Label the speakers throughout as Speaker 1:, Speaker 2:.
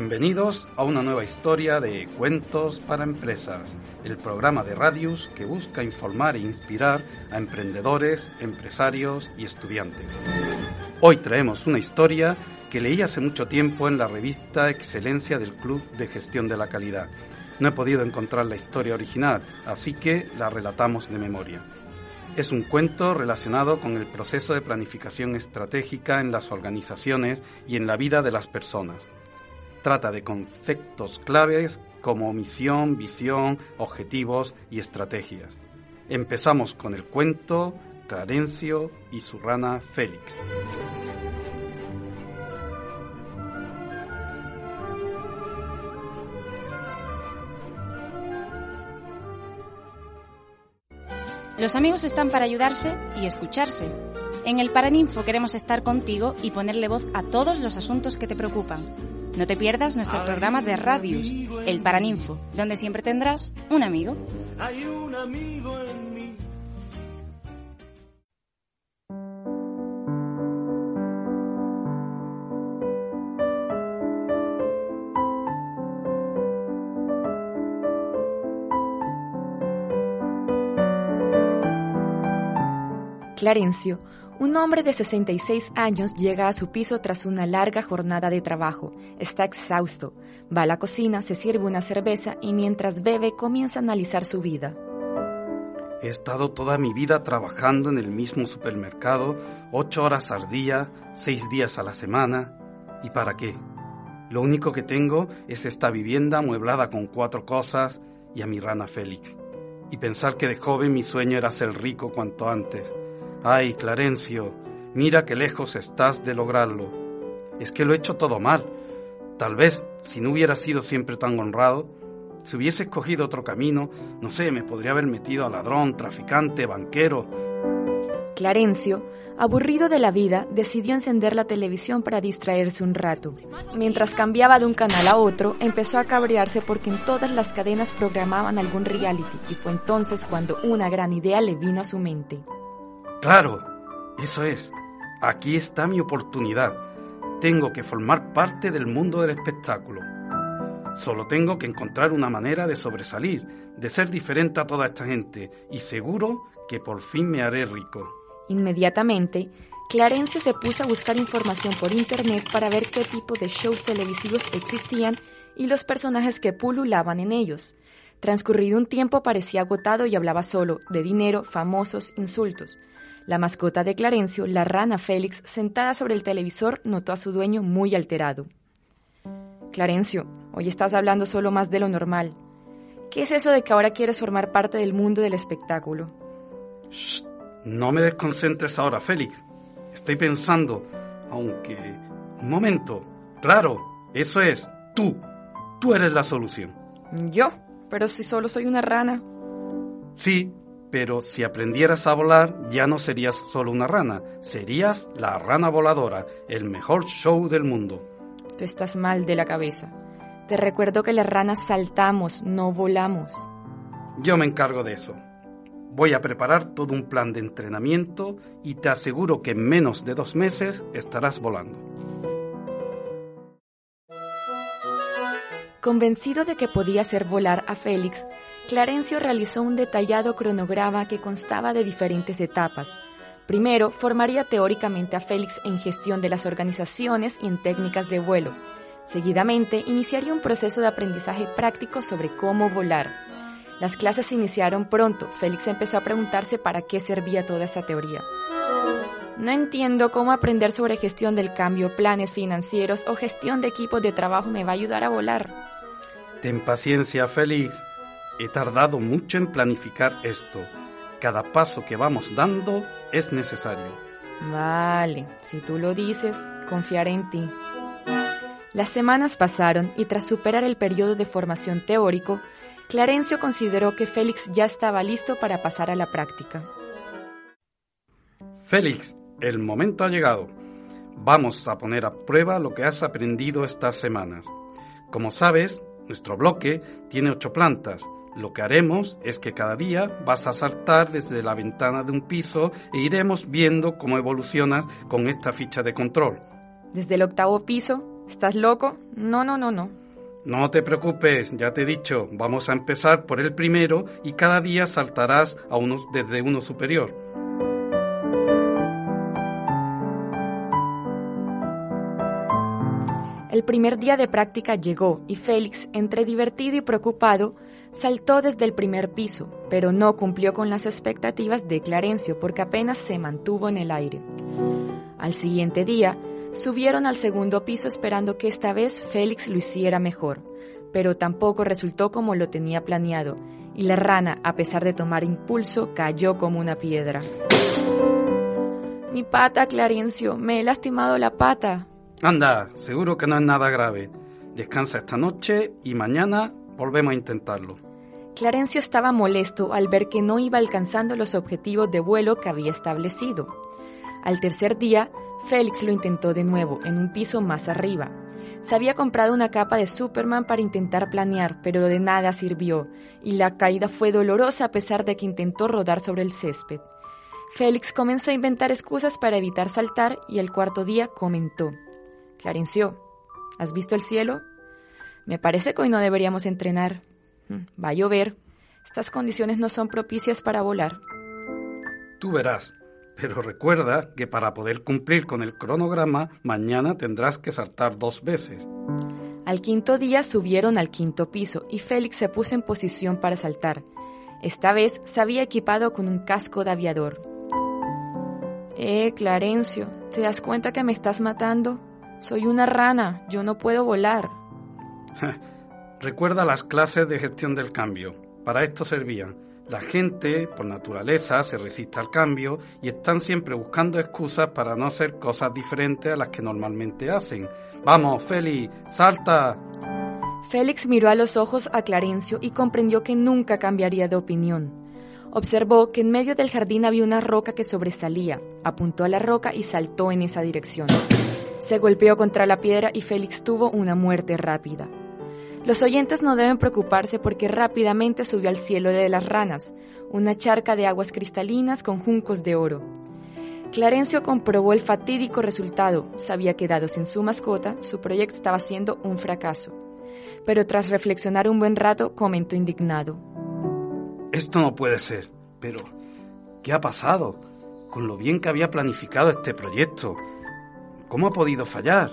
Speaker 1: Bienvenidos a una nueva historia de Cuentos para Empresas, el programa de Radius que busca informar e inspirar a emprendedores, empresarios y estudiantes. Hoy traemos una historia que leí hace mucho tiempo en la revista Excelencia del Club de Gestión de la Calidad. No he podido encontrar la historia original, así que la relatamos de memoria. Es un cuento relacionado con el proceso de planificación estratégica en las organizaciones y en la vida de las personas trata de conceptos claves como misión, visión, objetivos y estrategias. Empezamos con el cuento Clarencio y su rana Félix.
Speaker 2: Los amigos están para ayudarse y escucharse. En el Paraninfo queremos estar contigo y ponerle voz a todos los asuntos que te preocupan no te pierdas nuestro programa de Radius, El Paraninfo, donde siempre tendrás un amigo. Hay un amigo en mí.
Speaker 3: Clarencio un hombre de 66 años llega a su piso tras una larga jornada de trabajo. Está exhausto. Va a la cocina, se sirve una cerveza y mientras bebe comienza a analizar su vida.
Speaker 1: He estado toda mi vida trabajando en el mismo supermercado, ocho horas al día, seis días a la semana. ¿Y para qué? Lo único que tengo es esta vivienda amueblada con cuatro cosas y a mi rana Félix. Y pensar que de joven mi sueño era ser rico cuanto antes. Ay, Clarencio, mira qué lejos estás de lograrlo. Es que lo he hecho todo mal. Tal vez, si no hubiera sido siempre tan honrado, si hubiese escogido otro camino, no sé, me podría haber metido a ladrón, traficante, banquero.
Speaker 3: Clarencio, aburrido de la vida, decidió encender la televisión para distraerse un rato. Mientras cambiaba de un canal a otro, empezó a cabrearse porque en todas las cadenas programaban algún reality y fue entonces cuando una gran idea le vino a su mente.
Speaker 1: Claro, eso es. Aquí está mi oportunidad. Tengo que formar parte del mundo del espectáculo. Solo tengo que encontrar una manera de sobresalir, de ser diferente a toda esta gente, y seguro que por fin me haré rico.
Speaker 3: Inmediatamente, Clarencio se puso a buscar información por internet para ver qué tipo de shows televisivos existían y los personajes que pululaban en ellos. Transcurrido un tiempo parecía agotado y hablaba solo de dinero, famosos, insultos. La mascota de Clarencio, la rana Félix, sentada sobre el televisor, notó a su dueño muy alterado. Clarencio, hoy estás hablando solo más de lo normal. ¿Qué es eso de que ahora quieres formar parte del mundo del espectáculo?
Speaker 1: Shh, no me desconcentres ahora, Félix. Estoy pensando, aunque... Un momento. Claro, eso es. Tú. Tú eres la solución.
Speaker 3: ¿Yo? Pero si solo soy una rana.
Speaker 1: Sí, pero si aprendieras a volar ya no serías solo una rana, serías la rana voladora, el mejor show del mundo.
Speaker 3: Tú estás mal de la cabeza. Te recuerdo que las ranas saltamos, no volamos.
Speaker 1: Yo me encargo de eso. Voy a preparar todo un plan de entrenamiento y te aseguro que en menos de dos meses estarás volando.
Speaker 3: Convencido de que podía hacer volar a Félix, Clarencio realizó un detallado cronograma que constaba de diferentes etapas. Primero, formaría teóricamente a Félix en gestión de las organizaciones y en técnicas de vuelo. Seguidamente, iniciaría un proceso de aprendizaje práctico sobre cómo volar. Las clases iniciaron pronto. Félix empezó a preguntarse para qué servía toda esa teoría. No entiendo cómo aprender sobre gestión del cambio, planes financieros o gestión de equipos de trabajo me va a ayudar a volar.
Speaker 1: Ten paciencia, Félix. He tardado mucho en planificar esto. Cada paso que vamos dando es necesario.
Speaker 3: Vale, si tú lo dices, confiaré en ti. Las semanas pasaron y tras superar el periodo de formación teórico, Clarencio consideró que Félix ya estaba listo para pasar a la práctica.
Speaker 1: Félix, el momento ha llegado. Vamos a poner a prueba lo que has aprendido estas semanas. Como sabes, nuestro bloque tiene ocho plantas. Lo que haremos es que cada día vas a saltar desde la ventana de un piso e iremos viendo cómo evolucionas con esta ficha de control.
Speaker 3: ¿Desde el octavo piso? ¿Estás loco? No, no, no, no.
Speaker 1: No te preocupes, ya te he dicho, vamos a empezar por el primero y cada día saltarás a desde uno superior.
Speaker 3: El primer día de práctica llegó y Félix, entre divertido y preocupado, saltó desde el primer piso, pero no cumplió con las expectativas de Clarencio porque apenas se mantuvo en el aire. Al siguiente día, subieron al segundo piso esperando que esta vez Félix lo hiciera mejor, pero tampoco resultó como lo tenía planeado, y la rana, a pesar de tomar impulso, cayó como una piedra. Mi pata, Clarencio, me he lastimado la pata,
Speaker 1: Anda, seguro que no es nada grave. Descansa esta noche y mañana volvemos a intentarlo.
Speaker 3: Clarencio estaba molesto al ver que no iba alcanzando los objetivos de vuelo que había establecido. Al tercer día, Félix lo intentó de nuevo, en un piso más arriba. Se había comprado una capa de Superman para intentar planear, pero de nada sirvió, y la caída fue dolorosa a pesar de que intentó rodar sobre el césped. Félix comenzó a inventar excusas para evitar saltar y el cuarto día comentó. Clarencio, ¿has visto el cielo? Me parece que hoy no deberíamos entrenar. Mm, va a llover. Estas condiciones no son propicias para volar.
Speaker 1: Tú verás. Pero recuerda que para poder cumplir con el cronograma, mañana tendrás que saltar dos veces.
Speaker 3: Al quinto día subieron al quinto piso y Félix se puso en posición para saltar. Esta vez se había equipado con un casco de aviador. Eh, Clarencio, ¿te das cuenta que me estás matando? Soy una rana, yo no puedo volar.
Speaker 1: Recuerda las clases de gestión del cambio. Para esto servían. La gente, por naturaleza, se resiste al cambio y están siempre buscando excusas para no hacer cosas diferentes a las que normalmente hacen. Vamos, Félix, salta.
Speaker 3: Félix miró a los ojos a Clarencio y comprendió que nunca cambiaría de opinión. Observó que en medio del jardín había una roca que sobresalía, apuntó a la roca y saltó en esa dirección. Se golpeó contra la piedra y Félix tuvo una muerte rápida. Los oyentes no deben preocuparse porque rápidamente subió al cielo de las ranas, una charca de aguas cristalinas con juncos de oro. Clarencio comprobó el fatídico resultado. Se había quedado sin su mascota, su proyecto estaba siendo un fracaso. Pero tras reflexionar un buen rato, comentó indignado.
Speaker 1: Esto no puede ser. Pero, ¿qué ha pasado? Con lo bien que había planificado este proyecto. ¿Cómo ha podido fallar?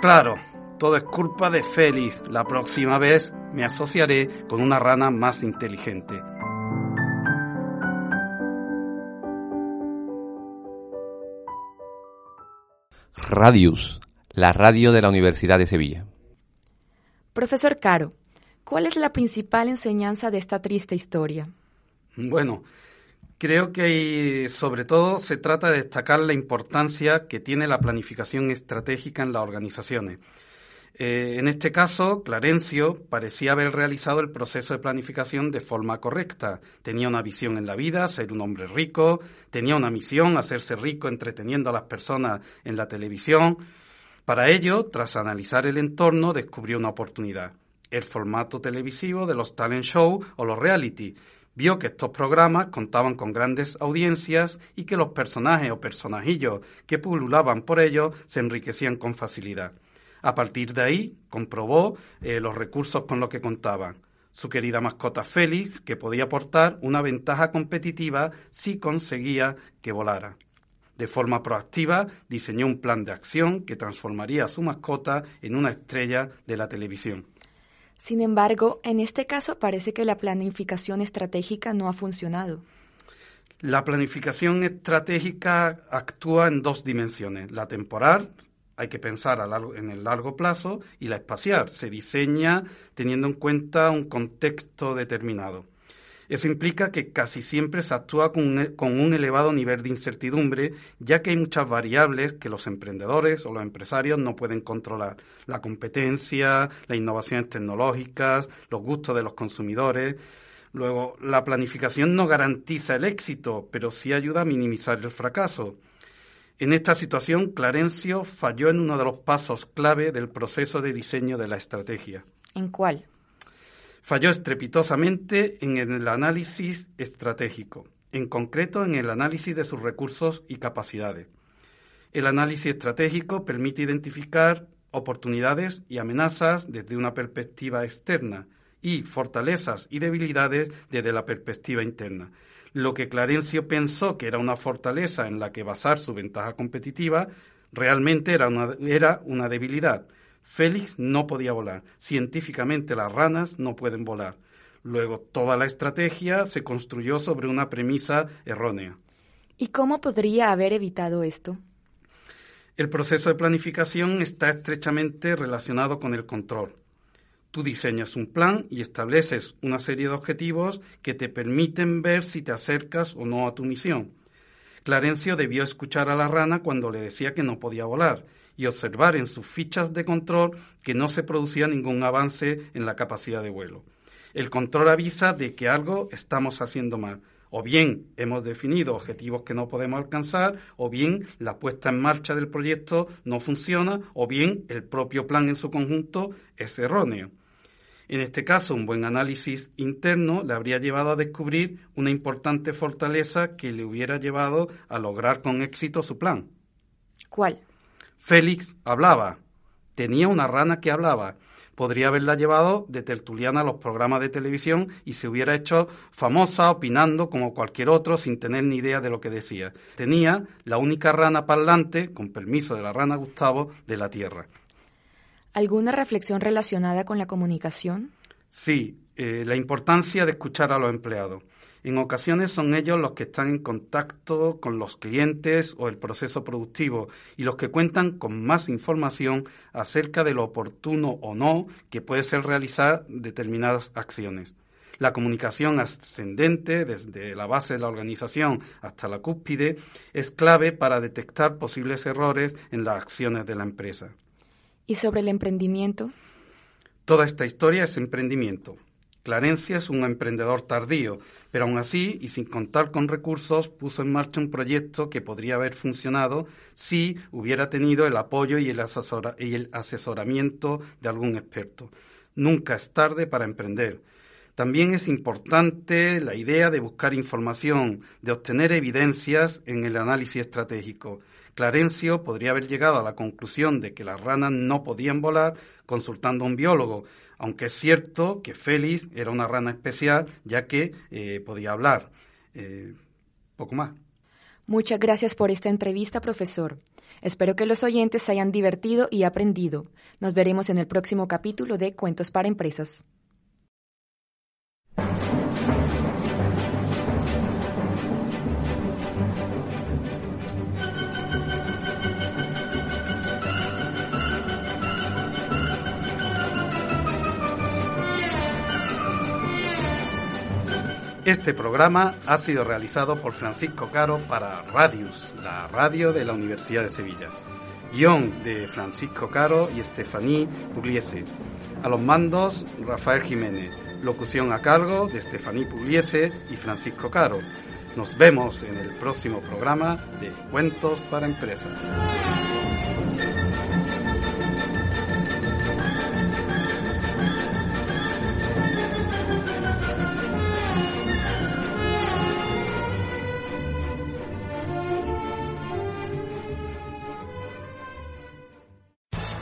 Speaker 1: Claro, todo es culpa de Félix. La próxima vez me asociaré con una rana más inteligente.
Speaker 4: Radius, la radio de la Universidad de Sevilla.
Speaker 3: Profesor Caro, ¿cuál es la principal enseñanza de esta triste historia?
Speaker 1: Bueno, Creo que sobre todo se trata de destacar la importancia que tiene la planificación estratégica en las organizaciones. Eh, en este caso, Clarencio parecía haber realizado el proceso de planificación de forma correcta. Tenía una visión en la vida, ser un hombre rico, tenía una misión, hacerse rico entreteniendo a las personas en la televisión. Para ello, tras analizar el entorno, descubrió una oportunidad, el formato televisivo de los talent show o los reality, vio que estos programas contaban con grandes audiencias y que los personajes o personajillos que pululaban por ellos se enriquecían con facilidad. A partir de ahí, comprobó eh, los recursos con los que contaban. Su querida mascota Félix, que podía aportar una ventaja competitiva si conseguía que volara. De forma proactiva, diseñó un plan de acción que transformaría a su mascota en una estrella de la televisión.
Speaker 3: Sin embargo, en este caso parece que la planificación estratégica no ha funcionado.
Speaker 1: La planificación estratégica actúa en dos dimensiones, la temporal, hay que pensar en el largo plazo, y la espacial, se diseña teniendo en cuenta un contexto determinado. Eso implica que casi siempre se actúa con un, elevado nivel de incertidumbre, ya que hay muchas variables que los emprendedores o los empresarios no pueden controlar. La competencia, las innovaciones tecnológicas, los gustos de los consumidores. Luego, la planificación no garantiza el éxito, pero sí ayuda a minimizar el fracaso. En esta situación, Clarencio falló en uno de los pasos clave del proceso de diseño de la estrategia.
Speaker 3: ¿En cuál?
Speaker 1: Falló estrepitosamente en el análisis estratégico, en concreto en el análisis de sus recursos y capacidades. El análisis estratégico permite identificar oportunidades y amenazas desde una perspectiva externa y fortalezas y debilidades desde la perspectiva interna. Lo que Clarencio pensó que era una fortaleza en la que basar su ventaja competitiva, realmente era una, era una debilidad Félix no podía volar. Científicamente las ranas no pueden volar. Luego, toda la estrategia se construyó sobre una premisa errónea.
Speaker 3: ¿Y cómo podría haber evitado esto?
Speaker 1: El proceso de planificación está estrechamente relacionado con el control. Tú diseñas un plan y estableces una serie de objetivos que te permiten ver si te acercas o no a tu misión. Clarencio debió escuchar a la rana cuando le decía que no podía volar y observar en sus fichas de control que no se producía ningún avance en la capacidad de vuelo. El control avisa de que algo estamos haciendo mal. O bien hemos definido objetivos que no podemos alcanzar, o bien la puesta en marcha del proyecto no funciona, o bien el propio plan en su conjunto es erróneo. En este caso, un buen análisis interno le habría llevado a descubrir una importante fortaleza que le hubiera llevado a lograr con éxito su plan.
Speaker 3: ¿Cuál?
Speaker 1: Félix hablaba, tenía una rana que hablaba. Podría haberla llevado de tertuliana a los programas de televisión y se hubiera hecho famosa opinando como cualquier otro sin tener ni idea de lo que decía. Tenía la única rana parlante, con permiso de la rana Gustavo, de la Tierra.
Speaker 3: ¿Alguna reflexión relacionada con la comunicación?
Speaker 1: Sí, eh, la importancia de escuchar a los empleados. En ocasiones son ellos los que están en contacto con los clientes o el proceso productivo y los que cuentan con más información acerca de lo oportuno o no que puede ser realizar determinadas acciones. La comunicación ascendente, desde la base de la organización hasta la cúspide, es clave para detectar posibles errores en las acciones de la empresa.
Speaker 3: ¿Y sobre el emprendimiento?
Speaker 1: Toda esta historia es emprendimiento. Clarencia es un emprendedor tardío, pero aún así, y sin contar con recursos, puso en marcha un proyecto que podría haber funcionado si hubiera tenido el apoyo y el, y el asesoramiento de algún experto. Nunca es tarde para emprender. También es importante la idea de buscar información, de obtener evidencias en el análisis estratégico. Clarencio podría haber llegado a la conclusión de que las ranas no podían volar consultando a un biólogo, aunque es cierto que Félix era una rana especial, ya que eh, podía hablar. Eh, poco más.
Speaker 3: Muchas gracias por esta entrevista, profesor. Espero que los oyentes se hayan divertido y aprendido. Nos veremos en el próximo capítulo de Cuentos para Empresas.
Speaker 1: Este programa ha sido realizado por Francisco Caro para Radius, la radio de la Universidad de Sevilla. Guión de Francisco Caro y Estefaní Pugliese. A los mandos, Rafael Jiménez. Locución a cargo de Estefaní Pugliese y Francisco Caro. Nos vemos en el próximo programa de Cuentos para Empresas.